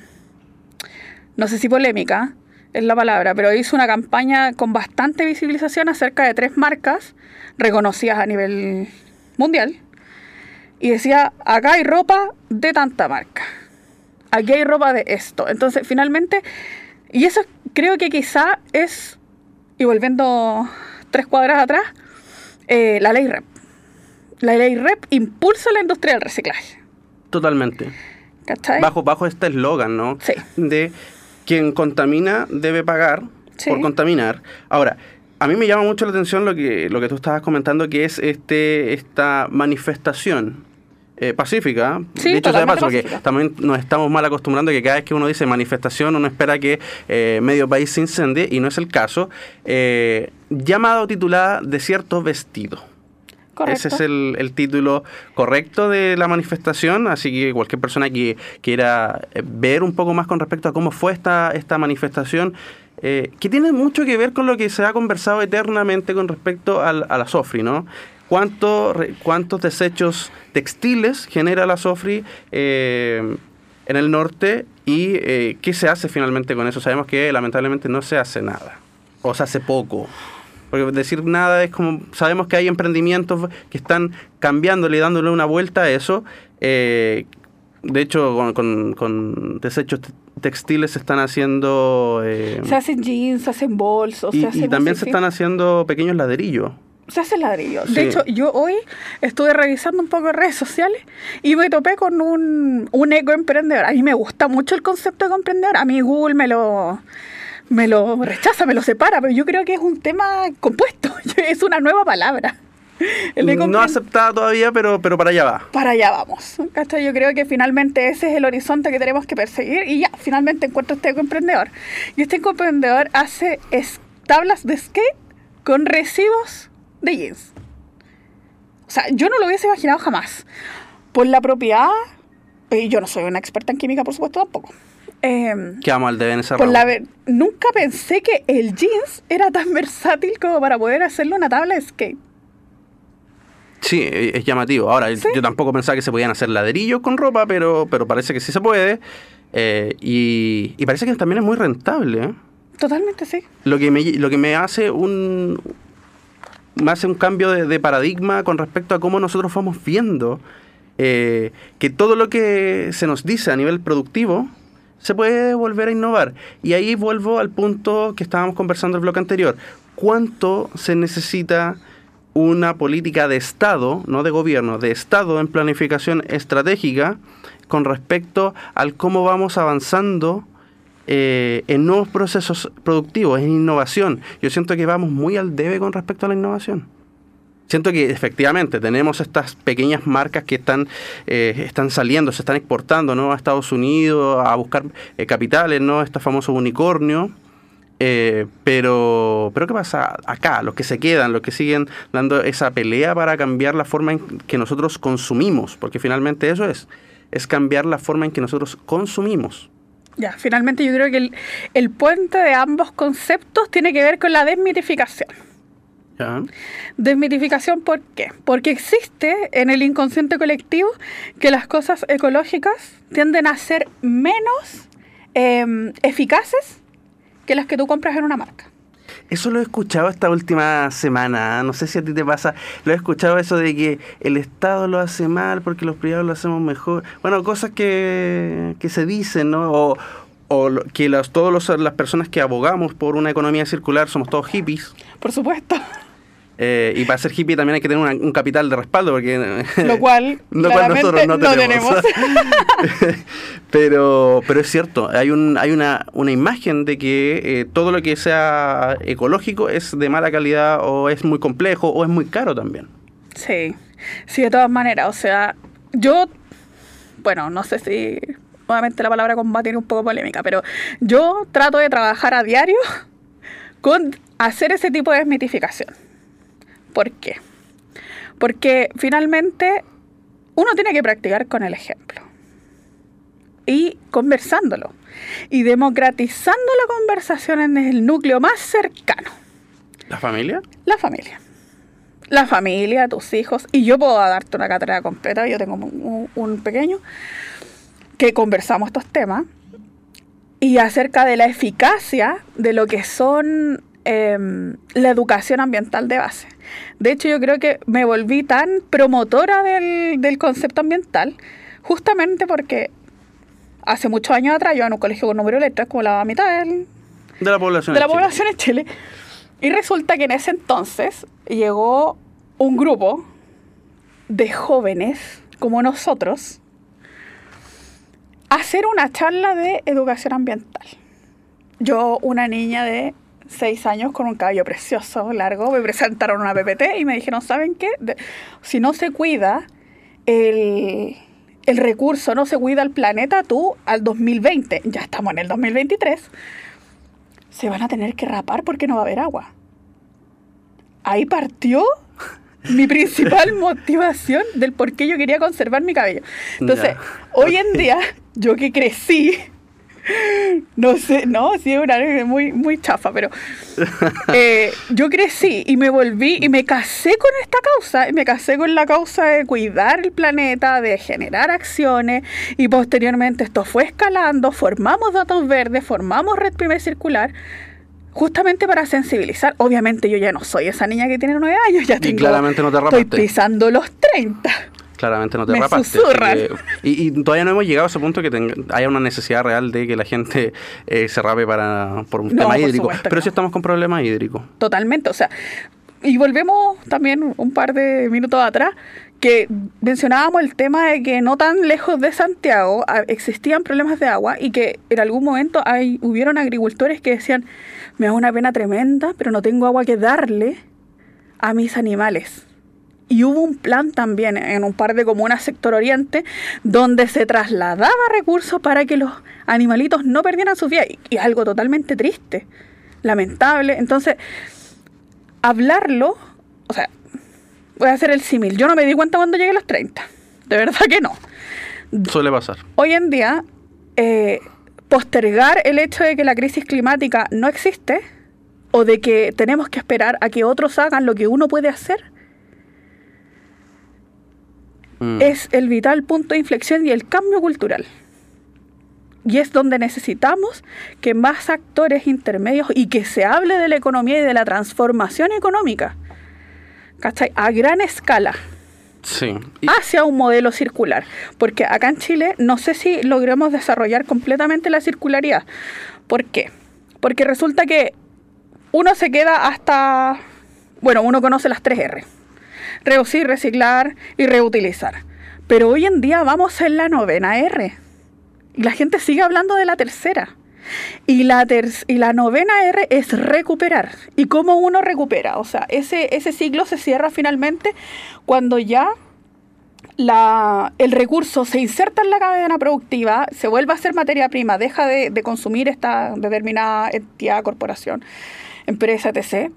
C: no sé si polémica, es la palabra, pero hizo una campaña con bastante visibilización acerca de tres marcas reconocidas a nivel mundial. Y decía, acá hay ropa de tanta marca. Aquí hay ropa de esto. Entonces, finalmente, y eso creo que quizá es, y volviendo tres cuadras atrás, eh, la ley REP. La ley REP impulsa la industria del reciclaje.
B: Totalmente. Bajo, bajo este eslogan, ¿no?
C: Sí.
B: De quien contamina debe pagar por contaminar. Ahora, a mí me llama mucho la atención lo que, lo que tú estabas comentando, que es este, esta manifestación eh, pacífica.
C: Sí, Dicho
B: sea de paso, porque también nos estamos mal acostumbrando que cada vez que uno dice manifestación, uno espera que eh, medio país se incendie, y no es el caso. Eh, llamado titulada Desierto Vestido. Ese es el, título correcto de la manifestación, así que cualquier persona que quiera eh, ver un poco más con respecto a cómo fue esta, esta manifestación, eh, que tiene mucho que ver con lo que se ha conversado eternamente con respecto a la SOFRI, ¿no? ¿Cuánto, ¿Cuántos desechos textiles genera la SOFRI eh, en el norte y qué se hace finalmente con eso? Sabemos que lamentablemente no se hace nada, o se hace poco. Porque decir nada es como, sabemos que hay emprendimientos que están cambiándole y dándole una vuelta a eso. Eh, de hecho, con, desechos textiles se están haciendo...
C: Eh, se hacen jeans, se hacen bolsos.
B: Y, y también se están haciendo pequeños ladrillos.
C: Se hacen ladrillos. De hecho, yo hoy estuve revisando un poco redes sociales y me topé con un, un ecoemprendedor. A mí me gusta mucho el concepto de ecoemprendedor. A mí Google me lo me lo rechaza, me lo separa, pero yo creo que es un tema compuesto, es una nueva palabra.
B: No aceptada todavía, pero, pero para allá va.
C: Para allá vamos. Yo creo que finalmente ese es el horizonte que tenemos que perseguir y ya, finalmente encuentro este emprendedor. Y este emprendedor hace tablas de skate con residuos de jeans. O sea, yo no lo hubiese imaginado jamás. Por la propiedad, y yo no soy una experta en química, por supuesto, tampoco.
B: Eh, ¿Qué vamos al de
C: por la Nunca pensé que el jeans era tan versátil como para poder hacerle una tabla de skate.
B: Sí, e, es llamativo. Ahora, yo tampoco pensaba que se podían hacer ladrillos con ropa, pero, pero parece que sí se puede. Eh, y, parece que también es muy rentable. ¿eh?
C: Totalmente, sí.
B: Lo que me, lo que me hace un me hace un cambio de, paradigma con respecto a cómo nosotros vamos viendo eh, que todo lo que se nos dice a nivel productivo se puede volver a innovar. Y ahí vuelvo al punto que estábamos conversando en el bloque anterior. ¿Cuánto se necesita una política de Estado, no de gobierno, de Estado en planificación estratégica con respecto al cómo vamos avanzando eh, en nuevos procesos productivos, en innovación? Yo siento que vamos muy al debe con respecto a la innovación siento que efectivamente tenemos estas pequeñas marcas que están, eh, están saliendo, se están exportando ¿no? a Estados Unidos a buscar eh, capitales, ¿no? este famoso unicornio. Eh, pero, pero ¿qué pasa acá? Los que se quedan, los que siguen dando esa pelea para cambiar la forma en que nosotros consumimos, porque finalmente eso es, es cambiar la forma en que nosotros consumimos.
C: Ya, finalmente yo creo que el, el puente de ambos conceptos tiene que ver con la desmitificación.
B: ¿Ya?
C: Desmitificación, ¿por qué? Porque existe en el inconsciente colectivo que las cosas ecológicas tienden a ser menos em, eficaces que las que tú compras en una marca.
B: Eso lo he escuchado esta última semana, ¿ah? no sé si a ti te pasa, lo he escuchado eso de que el Estado lo hace mal porque los privados lo hacemos mejor. Bueno, cosas que, que se dicen, ¿no? O, que las, todas las personas que abogamos por una economía circular somos todos hippies.
C: Por supuesto.
B: Eh, y para ser hippie también hay que tener una- un capital de respaldo, porque...
C: Lo cual,
B: Lo cual nosotros no
C: no
B: tenemos. pero, pero es cierto, hay, un, hay una, una imagen de que eh, todo lo que sea ecológico es de mala calidad o es muy complejo o es muy caro también.
C: Sí, sí, de todas maneras. O sea, yo, bueno, no sé si, nuevamente la palabra combatir es un poco polémica, pero yo trato de trabajar a diario con hacer ese tipo de desmitificación. ¿Por qué? Porque finalmente uno tiene que practicar con el ejemplo y conversándolo y democratizando la conversación en el núcleo más cercano,
B: ¿La familia?
C: la familia. La familia, tus hijos, y yo puedo darte una cátedra completa, yo tengo un, un pequeño, que conversamos estos temas, y acerca de la eficacia de lo que son em, la educación ambiental de base. De hecho, yo creo que me volví tan promotora del, del concepto ambiental, justamente porque hace muchos años atrás yo en un colegio con número de letras, como la mitad del,
B: De la población.
C: de la
B: en
C: población en Chile. Y resulta que en ese entonces llegó un grupo de jóvenes como nosotros a hacer una charla de educación ambiental. Yo, una niña de 6 años con un cabello precioso, largo, me presentaron una PPT y me dijeron, ¿saben qué? De- si no se cuida el, el recurso, no se cuida el planeta, tú al 2020, ya estamos en el 2023, se van a tener que rapar porque no va a haber agua. Ahí partió mi principal motivación del por qué yo quería conservar mi cabello. Entonces, hoy en día, yo que crecí, no sé, no, sí es una muy, muy chafa, pero eh, yo crecí y me volví y me casé con esta causa, y me casé con la causa de cuidar el planeta, de generar acciones, y posteriormente esto fue escalando, formamos datos verdes, formamos Red Pyme Circular, justamente para sensibilizar. Obviamente yo ya no soy esa niña que tiene nueve años, ya tengo,
B: claramente no te
C: estoy pisando los 30.
B: Claramente no te
C: Me
B: rapaste. que- y, y todavía no hemos llegado a ese punto que tenga- haya una necesidad real de que la gente eh, se rape para, por un
C: No,
B: tema
C: por
B: hídrico. Pero
C: no.
B: sí estamos con problemas hídricos.
C: Totalmente, o sea, y volvemos también un par de minutos atrás, que mencionábamos el tema de que no tan lejos de Santiago ah, existían problemas de agua y que en algún momento hay, hubieron agricultores que decían, me da una pena tremenda, pero no tengo agua que darle a mis animales. Y hubo un plan también en un par de comunas sector oriente donde se trasladaba recursos para que los animalitos no perdieran sus vidas. Y y es algo totalmente triste, lamentable. Entonces, hablarlo, o sea, voy a hacer el símil. Yo no me di cuenta cuando llegué a los 30. De verdad que no.
B: Suele pasar.
C: Hoy en día, eh, postergar el hecho de que la crisis climática no existe o de que tenemos que esperar a que otros hagan lo que uno puede hacer
B: Mm.
C: es el vital punto de inflexión y el cambio cultural. Y es donde necesitamos que más actores intermedios y que se hable de la economía y de la transformación económica, ¿cachai? A gran escala,
B: Sí.
C: Hacia un modelo circular. Porque acá en Chile no sé si logramos desarrollar completamente la circularidad. ¿Por qué? Porque resulta que uno se queda hasta, bueno, uno conoce las tres R. Reducir, reciclar y reutilizar. Pero hoy en día vamos en la novena R. Y la gente sigue hablando de la tercera. Y la, ter- y la novena R es recuperar. ¿Y cómo uno recupera? O sea, ese, ese ciclo se cierra finalmente cuando ya el recurso se inserta en la cadena productiva, se vuelve a ser materia prima, deja de, consumir esta determinada entidad, corporación, empresa, etc.,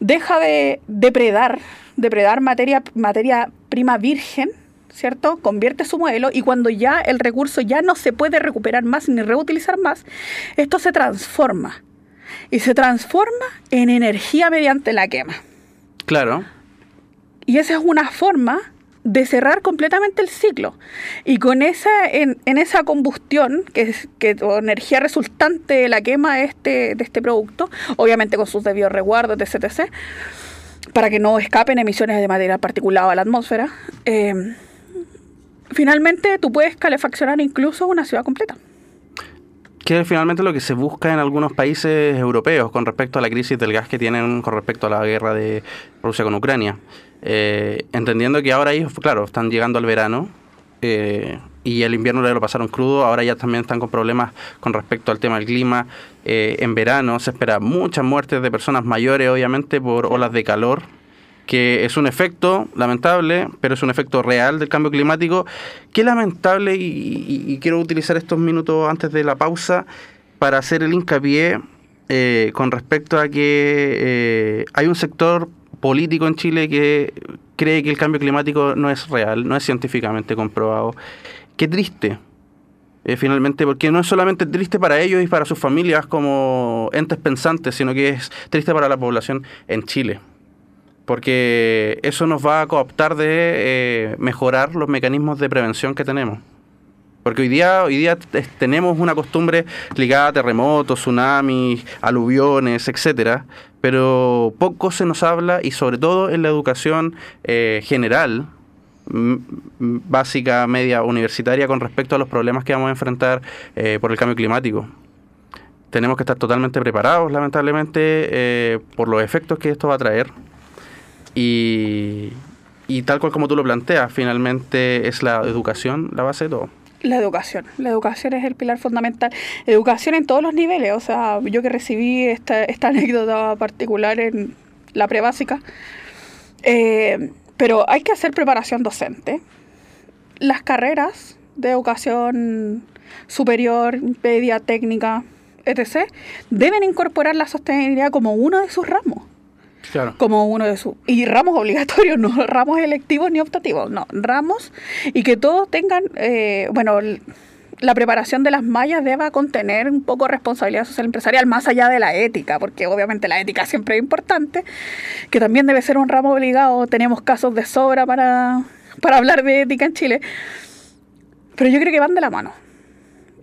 C: deja de depredar, depredar materia, materia prima virgen, ¿cierto? Convierte su modelo y cuando ya el recurso ya no se puede recuperar más ni reutilizar más, esto se transforma. Y se transforma en energía mediante la quema.
B: Claro.
C: Y esa es una forma de cerrar completamente el ciclo. Y con esa, en, esa combustión, que es que energía resultante de la quema de este, de este producto, obviamente con sus debidos resguardos, etc., para que no escapen emisiones de material particulado a la atmósfera, eh, finalmente tú puedes calefaccionar incluso una ciudad completa
B: que es finalmente lo que se busca en algunos países europeos con respecto a la crisis del gas que tienen con respecto a la guerra de Rusia con Ucrania. Eh, entendiendo que ahora ellos, claro, están llegando al verano eh, y el invierno lo pasaron crudo, ahora ya también están con problemas con respecto al tema del clima. Eh, en verano se espera muchas muertes de personas mayores, obviamente, por olas de calor que es un efecto lamentable, pero es un efecto real del cambio climático. Qué lamentable, y, quiero utilizar estos minutos antes de la pausa para hacer el hincapié con respecto a que hay un sector político en Chile que cree que el cambio climático no es real, no es científicamente comprobado. Qué triste, eh, finalmente, porque no es solamente triste para ellos y para sus familias como entes pensantes, sino que es triste para la población en Chile porque eso nos va a cooptar de eh, mejorar los mecanismos de prevención que tenemos. Porque hoy día, hoy día tenemos una costumbre ligada a terremotos, tsunamis, aluviones, etcétera, pero poco se nos habla y sobre todo en la educación eh, general, básica, media, universitaria, con respecto a los problemas que vamos a enfrentar eh, por el cambio climático. Tenemos que estar totalmente preparados, lamentablemente, por los efectos que esto va a traer y, tal cual como tú lo planteas, finalmente es la educación la base de todo.
C: La educación. La educación es el pilar fundamental. Educación en todos los niveles. O sea, yo que recibí esta, esta anécdota particular en la prebásica. Eh, pero hay que hacer preparación docente. Las carreras de educación superior, media, técnica, etc., deben incorporar la sostenibilidad como uno de sus ramos como uno de sus... Y ramos obligatorios, no ramos electivos ni optativos, no, ramos y que todos tengan, eh, bueno, la preparación de las mallas deba contener un poco responsabilidad social empresarial más allá de la ética, porque obviamente la ética siempre es importante, que también debe ser un ramo obligado, tenemos casos de sobra para, para hablar de ética en Chile, pero yo creo que van de la mano,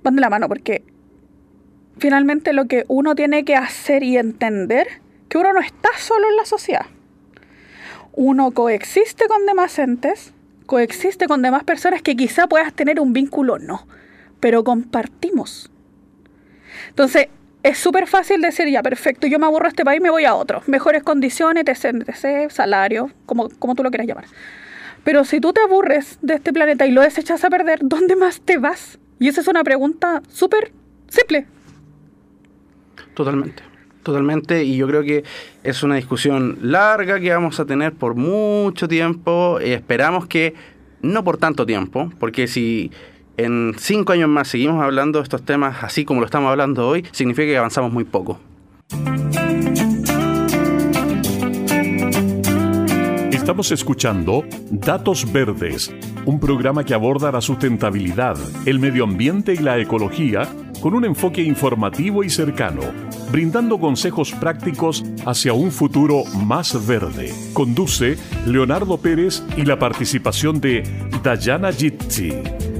C: van de la mano, porque finalmente lo que uno tiene que hacer y entender uno no está solo en la sociedad. Uno coexiste con demás entes, coexiste con demás personas que quizá puedas tener un vínculo, no, pero compartimos. Entonces, es súper fácil decir, ya, perfecto, yo me aburro de este país, me voy a otro. Mejores condiciones, etc, salario, como, como tú lo quieras llamar. Pero si tú te aburres de este planeta y lo desechas a perder, ¿dónde más te vas? Y esa es una pregunta súper simple.
B: Totalmente. Totalmente, y yo creo que es una discusión larga que vamos a tener por mucho tiempo. y esperamos que no por tanto tiempo, porque si en cinco años más seguimos hablando de estos temas así como lo estamos hablando hoy, significa que avanzamos muy poco.
A: Estamos escuchando Datos Verdes, un programa que aborda la sustentabilidad, el medio ambiente y la ecología con un enfoque informativo y cercano, brindando consejos prácticos hacia un futuro más verde. Conduce Leonardo Pérez y la participación de Dayana Jitsi.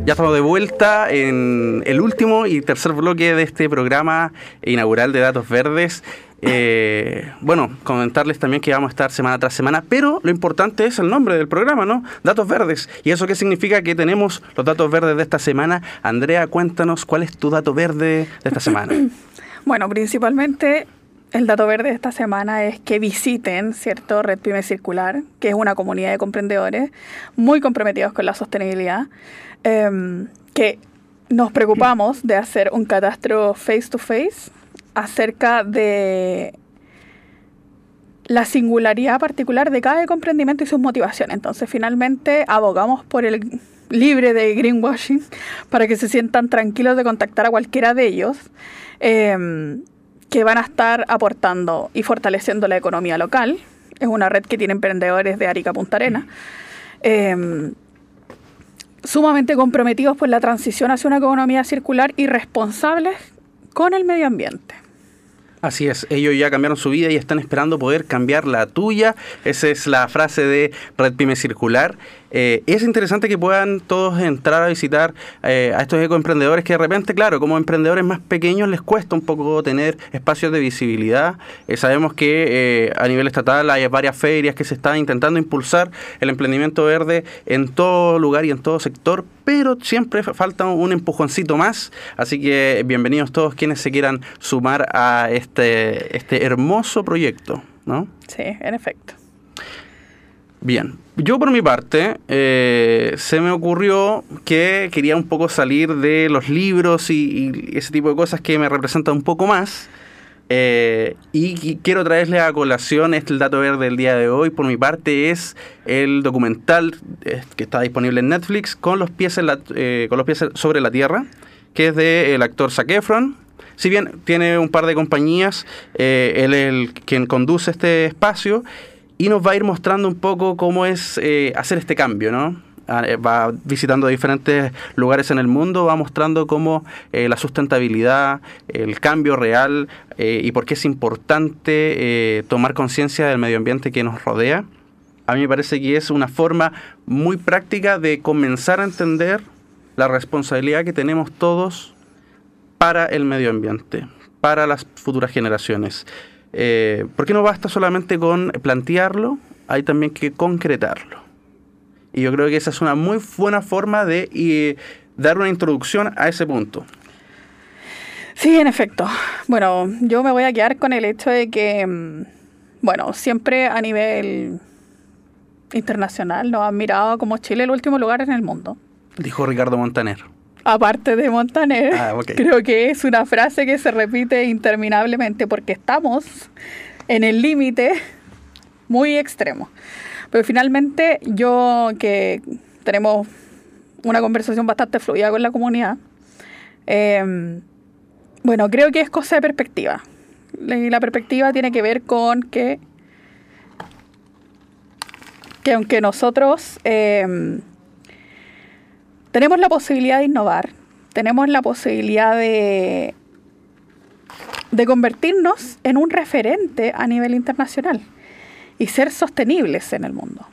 B: Ya estamos de vuelta en el último y tercer bloque de este programa inaugural de Datos Verdes. Eh, bueno, comentarles también que vamos a estar semana tras semana, pero lo importante es el nombre del programa, ¿no? Datos Verdes. ¿Y eso qué significa? Que tenemos los datos verdes de esta semana. Andrea, cuéntanos cuál es tu dato verde de esta semana.
C: bueno, principalmente el dato verde de esta semana es que visiten, ¿cierto? Red Pyme Circular, que es una comunidad de comprendedores muy comprometidos con la sostenibilidad, em, que nos preocupamos de hacer un catastro face to face acerca de la singularidad particular de cada comprendimiento y sus motivaciones. Entonces, finalmente, abogamos por el libre de greenwashing para que se sientan tranquilos de contactar a cualquiera de ellos. Em, que van a estar aportando y fortaleciendo la economía local. Es una red que tiene emprendedores de Arica Punta Arena. Em, sumamente comprometidos por la transición hacia una economía circular y responsables con el medio ambiente.
B: Así es, ellos ya cambiaron su vida y están esperando poder cambiar la tuya. Esa es la frase de Red Pyme Circular. Eh, es interesante que puedan todos entrar a visitar eh, a estos ecoemprendedores que de repente, claro, como emprendedores más pequeños les cuesta un poco tener espacios de visibilidad. Eh, sabemos que a nivel estatal hay varias ferias que se están intentando impulsar el emprendimiento verde en todo lugar y en todo sector, pero siempre falta un empujoncito más. Así que bienvenidos todos quienes se quieran sumar a este, este hermoso proyecto. ¿no?
C: Sí, en efecto.
B: Bien, yo por mi parte eh, se me ocurrió que quería un poco salir de los libros y, ese tipo de cosas que me representan un poco más. Eh, y, quiero traerle a colación este dato verde del día de hoy. Por mi parte es el documental eh, que está disponible en Netflix con los pies, con los pies sobre la tierra, que es del actor Zac Efron. Si bien tiene un par de compañías, él es el quien conduce este espacio y nos va a ir mostrando un poco cómo es eh, hacer este cambio, ¿no? Ah, eh, va visitando diferentes lugares en el mundo, va mostrando cómo eh, la sustentabilidad, el cambio real y por qué es importante tomar conciencia del medio ambiente que nos rodea. A mí me parece que es una forma muy práctica de comenzar a entender la responsabilidad que tenemos todos para el medio ambiente, para las futuras generaciones. Eh, ¿Por qué no basta solamente con plantearlo? Hay también que concretarlo. Y yo creo que esa es una muy buena forma de dar una introducción a ese punto.
C: Sí, en efecto. Bueno, yo me voy a quedar con el hecho de que, mm, bueno, siempre a nivel internacional nos han mirado como Chile el último lugar en el mundo.
B: Dijo Ricardo Montaner
C: aparte de Montaner, ah, creo que es una frase que se repite interminablemente porque estamos en el límite muy extremo. Pero finalmente yo que tenemos una conversación bastante fluida con la comunidad, em, bueno, creo que es cosa de perspectiva. Y la perspectiva tiene que ver con que, que aunque nosotros... Em, tenemos la posibilidad de innovar, tenemos la posibilidad de, de convertirnos en un referente a nivel internacional y ser sostenibles en el mundo.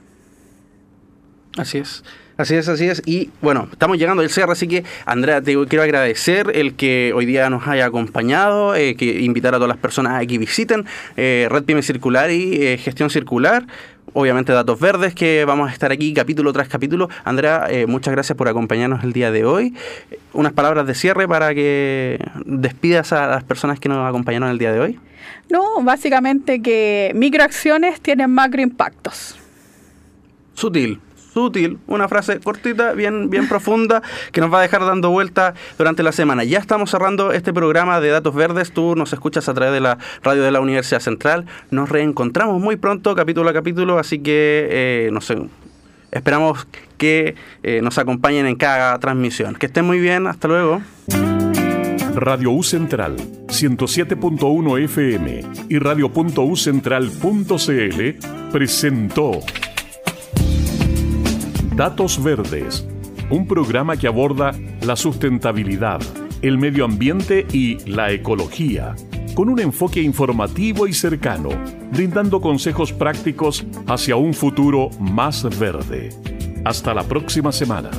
B: Así es. Así es, así es. Y bueno, estamos llegando al cierre, así que Andrea, te quiero agradecer el que hoy día nos haya acompañado, eh, que invitar a todas las personas a que visiten eh, Red Pyme Circular y eh, Gestión Circular obviamente datos verdes que vamos a estar aquí capítulo tras capítulo. Andrea, eh, muchas gracias por acompañarnos el día de hoy. Unas palabras de cierre para que despidas a las personas que nos acompañaron el día de hoy.
C: No, básicamente que microacciones tienen macro impactos.
B: Sutil sutil, una frase cortita, bien, bien profunda, que nos va a dejar dando vuelta durante la semana. Ya estamos cerrando este programa de Datos Verdes. Tú nos escuchas a través de la radio de la Universidad Central. Nos reencontramos muy pronto, capítulo a capítulo, así que eh, no sé. Esperamos que eh, nos acompañen en cada transmisión. Que estén muy bien, hasta luego.
A: Radio U Central 107.1 FM y radio.ucentral.cl presentó Datos Verdes, un programa que aborda la sustentabilidad, el medio ambiente y la ecología, con un enfoque informativo y cercano, brindando consejos prácticos hacia un futuro más verde. Hasta la próxima semana.